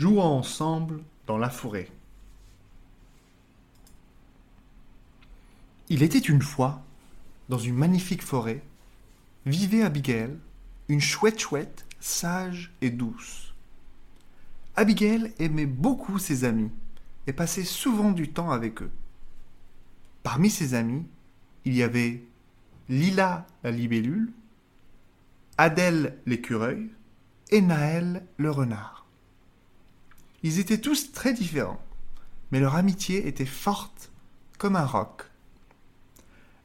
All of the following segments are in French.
jouant ensemble dans la forêt. Il était une fois, dans une magnifique forêt, vivait Abigail, une chouette chouette, sage et douce. Abigail aimait beaucoup ses amis et passait souvent du temps avec eux. Parmi ses amis, il y avait Lila la libellule, Adèle l'écureuil et Naël le renard. Ils étaient tous très différents, mais leur amitié était forte comme un roc.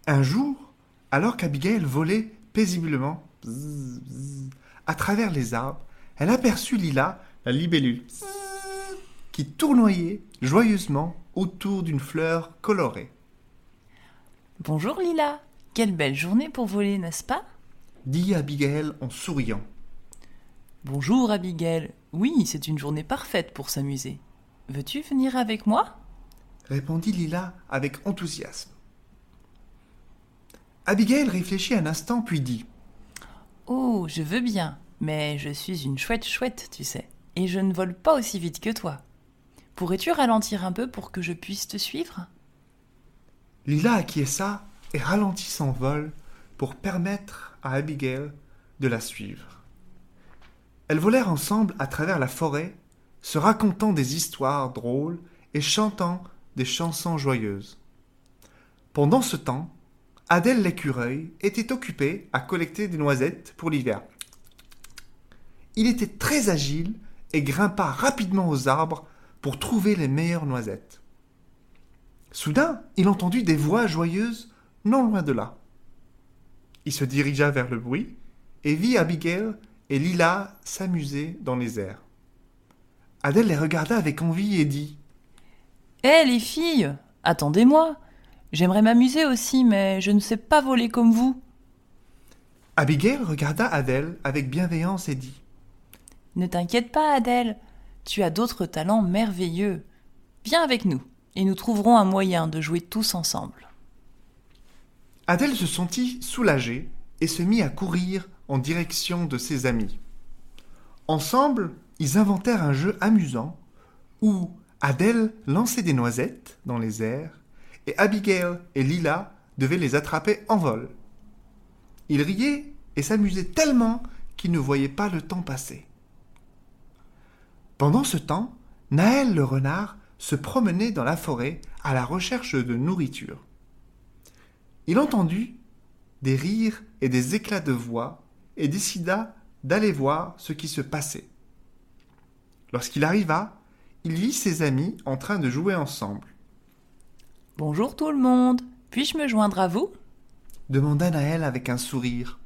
Un jour, alors qu'Abigail volait paisiblement à travers les arbres, elle aperçut Lila, la libellule, qui tournoyait joyeusement autour d'une fleur colorée. Bonjour Lila, quelle belle journée pour voler, n'est-ce pas? dit Abigail en souriant. Bonjour Abigail, oui, c'est une journée parfaite pour s'amuser. Veux-tu venir avec moi? répondit Lila avec enthousiasme. Abigail réfléchit un instant puis dit Oh, je veux bien, mais je suis une chouette chouette, tu sais, et je ne vole pas aussi vite que toi. Pourrais-tu ralentir un peu pour que je puisse te suivre? Lila acquiesça et ralentit son vol pour permettre à Abigail de la suivre. Elles volèrent ensemble à travers la forêt, se racontant des histoires drôles et chantant des chansons joyeuses. Pendant ce temps, Adèle l'écureuil était occupé à collecter des noisettes pour l'hiver. Il était très agile et grimpa rapidement aux arbres pour trouver les meilleures noisettes. Soudain, il entendit des voix joyeuses non loin de là. Il se dirigea vers le bruit et vit Abigail et Lila s'amuser dans les airs. Adèle les regarda avec envie et dit Hé les filles, attendez-moi. J'aimerais m'amuser aussi, mais je ne sais pas voler comme vous. Abigail regarda Adèle avec bienveillance et dit Ne t'inquiète pas, Adèle, tu as d'autres talents merveilleux. Viens avec nous, et nous trouverons un moyen de jouer tous ensemble. Adèle se sentit soulagée et se mit à courir en direction de ses amis. Ensemble, ils inventèrent un jeu amusant où Adèle lançait des noisettes dans les airs et Abigail et Lila devaient les attraper en vol. Ils riaient et s'amusaient tellement qu'ils ne voyaient pas le temps passer. Pendant ce temps, Naël le renard se promenait dans la forêt à la recherche de nourriture. Il entendit des rires et des éclats de voix et décida d'aller voir ce qui se passait. Lorsqu'il arriva, il vit ses amis en train de jouer ensemble. Bonjour tout le monde, puis-je me joindre à vous? demanda Naël avec un sourire.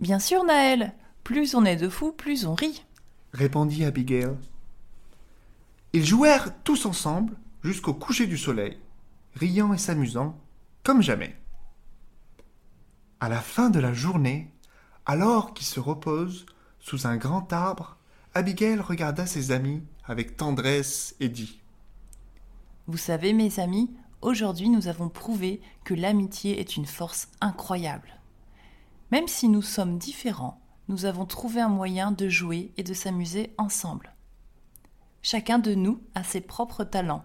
Bien sûr, Naël, plus on est de fous, plus on rit, répondit Abigail. Ils jouèrent tous ensemble jusqu'au coucher du soleil, riant et s'amusant comme jamais. À la fin de la journée, alors qu'ils se reposent sous un grand arbre, Abigail regarda ses amis avec tendresse et dit Vous savez, mes amis, aujourd'hui nous avons prouvé que l'amitié est une force incroyable. Même si nous sommes différents, nous avons trouvé un moyen de jouer et de s'amuser ensemble. Chacun de nous a ses propres talents,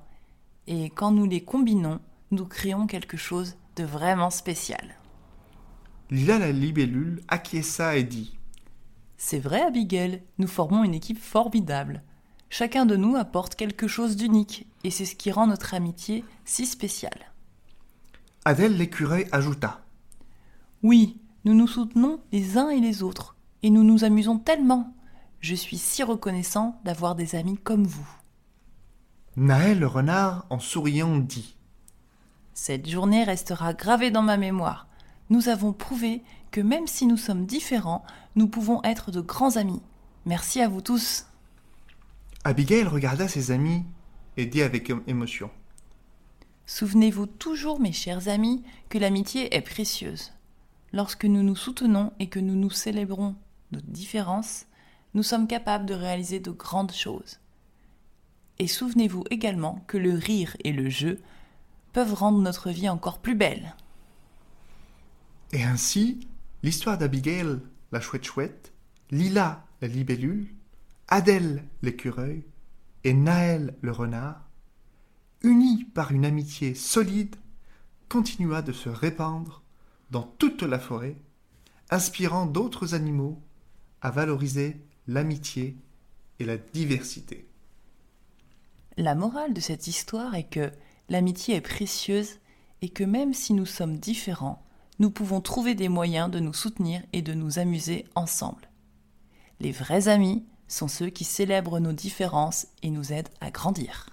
et quand nous les combinons, nous créons quelque chose de vraiment spécial. Lila la libellule acquiesça et dit C'est vrai, Abigail, nous formons une équipe formidable. Chacun de nous apporte quelque chose d'unique, et c'est ce qui rend notre amitié si spéciale. Adèle l'écureuil ajouta Oui, nous nous soutenons les uns et les autres, et nous nous amusons tellement. Je suis si reconnaissant d'avoir des amis comme vous. Naël le renard, en souriant, dit Cette journée restera gravée dans ma mémoire nous avons prouvé que même si nous sommes différents, nous pouvons être de grands amis. Merci à vous tous. Abigail regarda ses amis et dit avec émotion. Souvenez-vous toujours, mes chers amis, que l'amitié est précieuse. Lorsque nous nous soutenons et que nous nous célébrons nos différences, nous sommes capables de réaliser de grandes choses. Et souvenez-vous également que le rire et le jeu peuvent rendre notre vie encore plus belle. Et ainsi, l'histoire d'Abigail, la chouette chouette, Lila, la libellule, Adèle, l'écureuil, et Naël le renard, unis par une amitié solide, continua de se répandre dans toute la forêt, inspirant d'autres animaux à valoriser l'amitié et la diversité. La morale de cette histoire est que l'amitié est précieuse et que même si nous sommes différents, nous pouvons trouver des moyens de nous soutenir et de nous amuser ensemble. Les vrais amis sont ceux qui célèbrent nos différences et nous aident à grandir.